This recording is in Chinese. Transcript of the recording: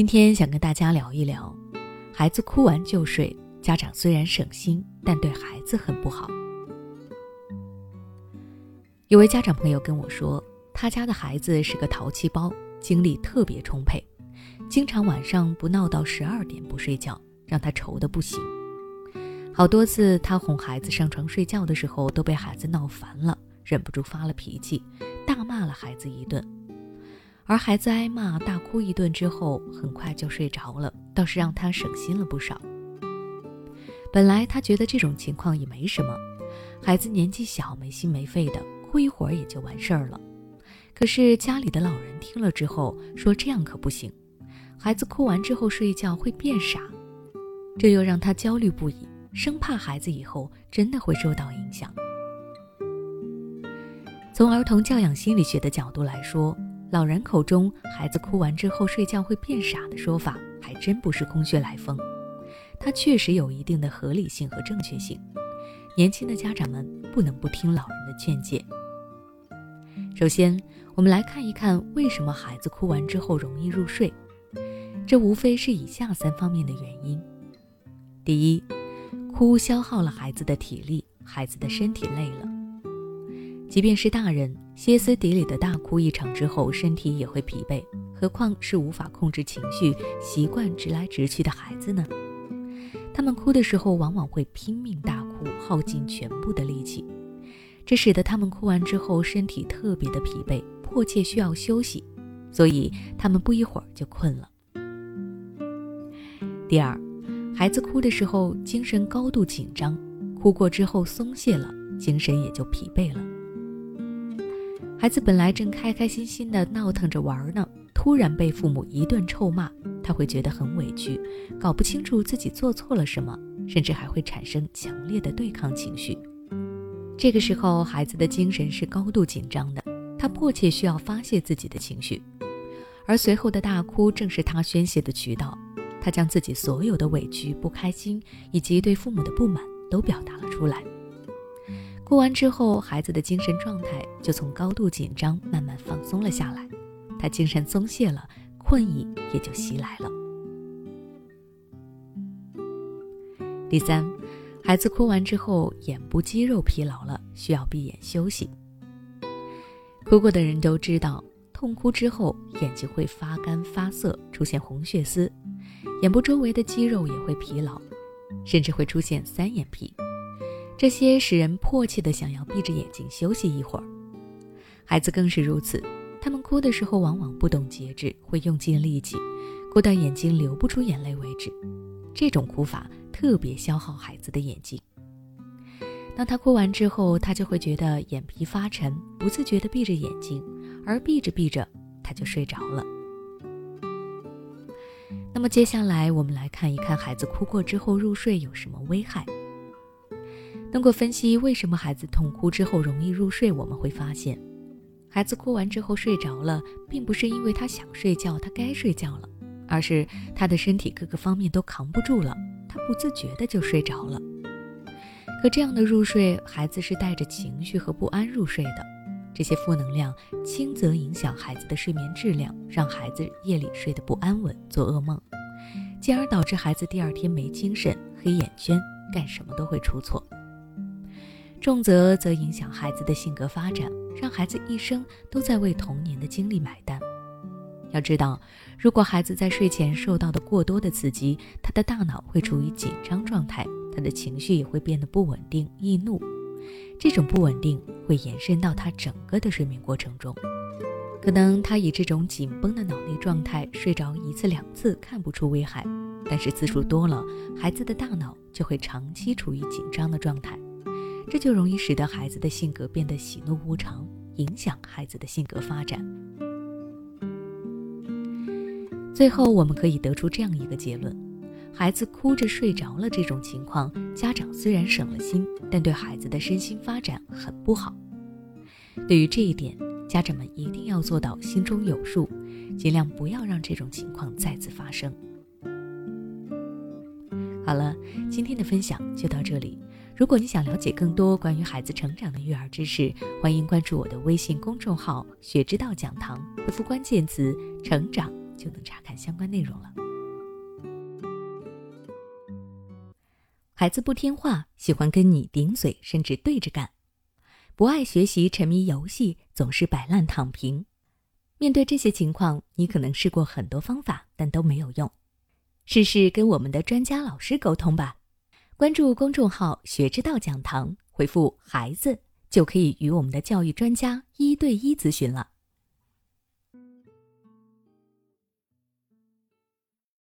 今天想跟大家聊一聊，孩子哭完就睡，家长虽然省心，但对孩子很不好。有位家长朋友跟我说，他家的孩子是个淘气包，精力特别充沛，经常晚上不闹到十二点不睡觉，让他愁得不行。好多次他哄孩子上床睡觉的时候，都被孩子闹烦了，忍不住发了脾气，大骂了孩子一顿。而孩子挨骂大哭一顿之后，很快就睡着了，倒是让他省心了不少。本来他觉得这种情况也没什么，孩子年纪小，没心没肺的，哭一会儿也就完事儿了。可是家里的老人听了之后说：“这样可不行，孩子哭完之后睡觉会变傻。”这又让他焦虑不已，生怕孩子以后真的会受到影响。从儿童教养心理学的角度来说，老人口中孩子哭完之后睡觉会变傻的说法，还真不是空穴来风，它确实有一定的合理性和正确性。年轻的家长们不能不听老人的劝诫。首先，我们来看一看为什么孩子哭完之后容易入睡，这无非是以下三方面的原因：第一，哭消耗了孩子的体力，孩子的身体累了。即便是大人歇斯底里的大哭一场之后，身体也会疲惫，何况是无法控制情绪、习惯直来直去的孩子呢？他们哭的时候往往会拼命大哭，耗尽全部的力气，这使得他们哭完之后身体特别的疲惫，迫切需要休息，所以他们不一会儿就困了。第二，孩子哭的时候精神高度紧张，哭过之后松懈了，精神也就疲惫了。孩子本来正开开心心的闹腾着玩呢，突然被父母一顿臭骂，他会觉得很委屈，搞不清楚自己做错了什么，甚至还会产生强烈的对抗情绪。这个时候，孩子的精神是高度紧张的，他迫切需要发泄自己的情绪，而随后的大哭正是他宣泄的渠道。他将自己所有的委屈、不开心以及对父母的不满都表达了出来。哭完之后，孩子的精神状态就从高度紧张慢慢放松了下来，他精神松懈了，困意也就袭来了。第三，孩子哭完之后，眼部肌肉疲劳了，需要闭眼休息。哭过的人都知道，痛哭之后眼睛会发干发涩，出现红血丝，眼部周围的肌肉也会疲劳，甚至会出现三眼皮。这些使人迫切的想要闭着眼睛休息一会儿，孩子更是如此。他们哭的时候往往不懂节制，会用尽力气，哭到眼睛流不出眼泪为止。这种哭法特别消耗孩子的眼睛。当他哭完之后，他就会觉得眼皮发沉，不自觉地闭着眼睛，而闭着闭着他就睡着了。那么接下来我们来看一看孩子哭过之后入睡有什么危害。通过分析为什么孩子痛哭之后容易入睡，我们会发现，孩子哭完之后睡着了，并不是因为他想睡觉，他该睡觉了，而是他的身体各个方面都扛不住了，他不自觉的就睡着了。可这样的入睡，孩子是带着情绪和不安入睡的，这些负能量轻则影响孩子的睡眠质量，让孩子夜里睡得不安稳，做噩梦，进而导致孩子第二天没精神、黑眼圈，干什么都会出错。重则则影响孩子的性格发展，让孩子一生都在为童年的经历买单。要知道，如果孩子在睡前受到的过多的刺激，他的大脑会处于紧张状态，他的情绪也会变得不稳定、易怒。这种不稳定会延伸到他整个的睡眠过程中。可能他以这种紧绷的脑力状态睡着一次两次看不出危害，但是次数多了，孩子的大脑就会长期处于紧张的状态。这就容易使得孩子的性格变得喜怒无常，影响孩子的性格发展。最后，我们可以得出这样一个结论：孩子哭着睡着了这种情况，家长虽然省了心，但对孩子的身心发展很不好。对于这一点，家长们一定要做到心中有数，尽量不要让这种情况再次发生。好了，今天的分享就到这里。如果你想了解更多关于孩子成长的育儿知识，欢迎关注我的微信公众号“学之道讲堂”，回复关键词“成长”。就能查看相关内容了。孩子不听话，喜欢跟你顶嘴，甚至对着干；不爱学习，沉迷游戏，总是摆烂躺平。面对这些情况，你可能试过很多方法，但都没有用。试试跟我们的专家老师沟通吧。关注公众号“学之道讲堂”，回复“孩子”就可以与我们的教育专家一对一咨询了。